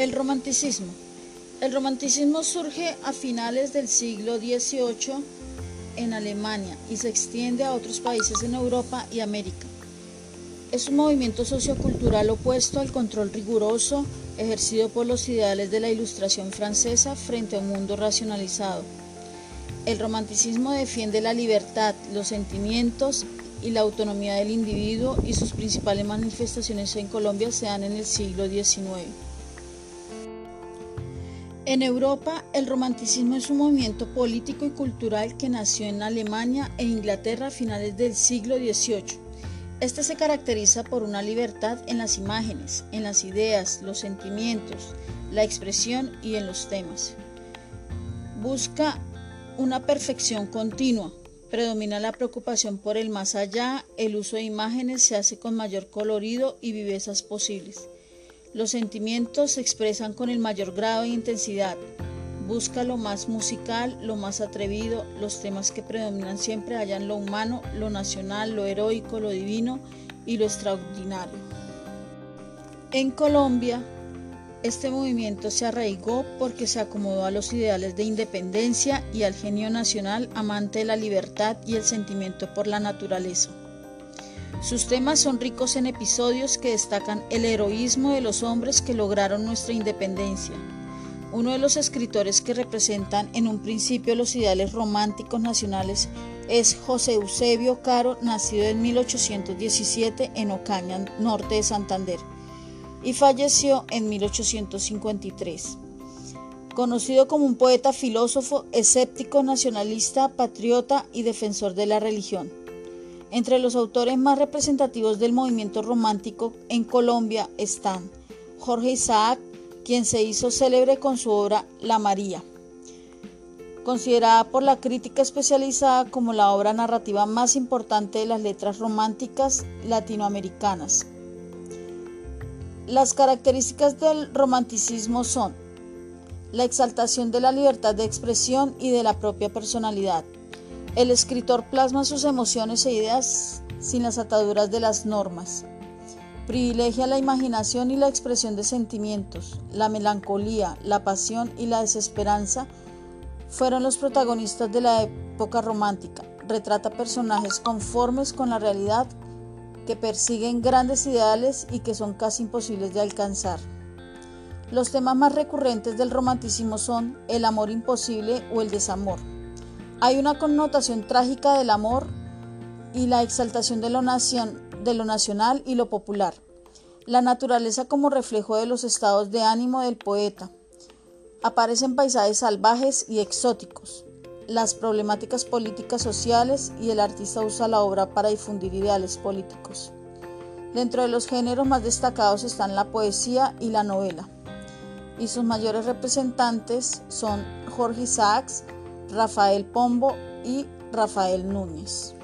El romanticismo. El romanticismo surge a finales del siglo XVIII en Alemania y se extiende a otros países en Europa y América. Es un movimiento sociocultural opuesto al control riguroso ejercido por los ideales de la Ilustración francesa frente a un mundo racionalizado. El romanticismo defiende la libertad, los sentimientos y la autonomía del individuo y sus principales manifestaciones en Colombia se dan en el siglo XIX. En Europa, el romanticismo es un movimiento político y cultural que nació en Alemania e Inglaterra a finales del siglo XVIII. Este se caracteriza por una libertad en las imágenes, en las ideas, los sentimientos, la expresión y en los temas. Busca una perfección continua, predomina la preocupación por el más allá, el uso de imágenes se hace con mayor colorido y vivezas posibles. Los sentimientos se expresan con el mayor grado de intensidad. Busca lo más musical, lo más atrevido, los temas que predominan siempre hallan lo humano, lo nacional, lo heroico, lo divino y lo extraordinario. En Colombia, este movimiento se arraigó porque se acomodó a los ideales de independencia y al genio nacional amante de la libertad y el sentimiento por la naturaleza. Sus temas son ricos en episodios que destacan el heroísmo de los hombres que lograron nuestra independencia. Uno de los escritores que representan en un principio los ideales románticos nacionales es José Eusebio Caro, nacido en 1817 en Ocaña, norte de Santander, y falleció en 1853. Conocido como un poeta filósofo, escéptico, nacionalista, patriota y defensor de la religión. Entre los autores más representativos del movimiento romántico en Colombia están Jorge Isaac, quien se hizo célebre con su obra La María, considerada por la crítica especializada como la obra narrativa más importante de las letras románticas latinoamericanas. Las características del romanticismo son la exaltación de la libertad de expresión y de la propia personalidad, el escritor plasma sus emociones e ideas sin las ataduras de las normas. Privilegia la imaginación y la expresión de sentimientos. La melancolía, la pasión y la desesperanza fueron los protagonistas de la época romántica. Retrata personajes conformes con la realidad que persiguen grandes ideales y que son casi imposibles de alcanzar. Los temas más recurrentes del romanticismo son el amor imposible o el desamor. Hay una connotación trágica del amor y la exaltación de lo, de lo nacional y lo popular. La naturaleza como reflejo de los estados de ánimo del poeta. Aparecen paisajes salvajes y exóticos, las problemáticas políticas sociales y el artista usa la obra para difundir ideales políticos. Dentro de los géneros más destacados están la poesía y la novela, y sus mayores representantes son Jorge Isaacs, Rafael Pombo y Rafael Núñez.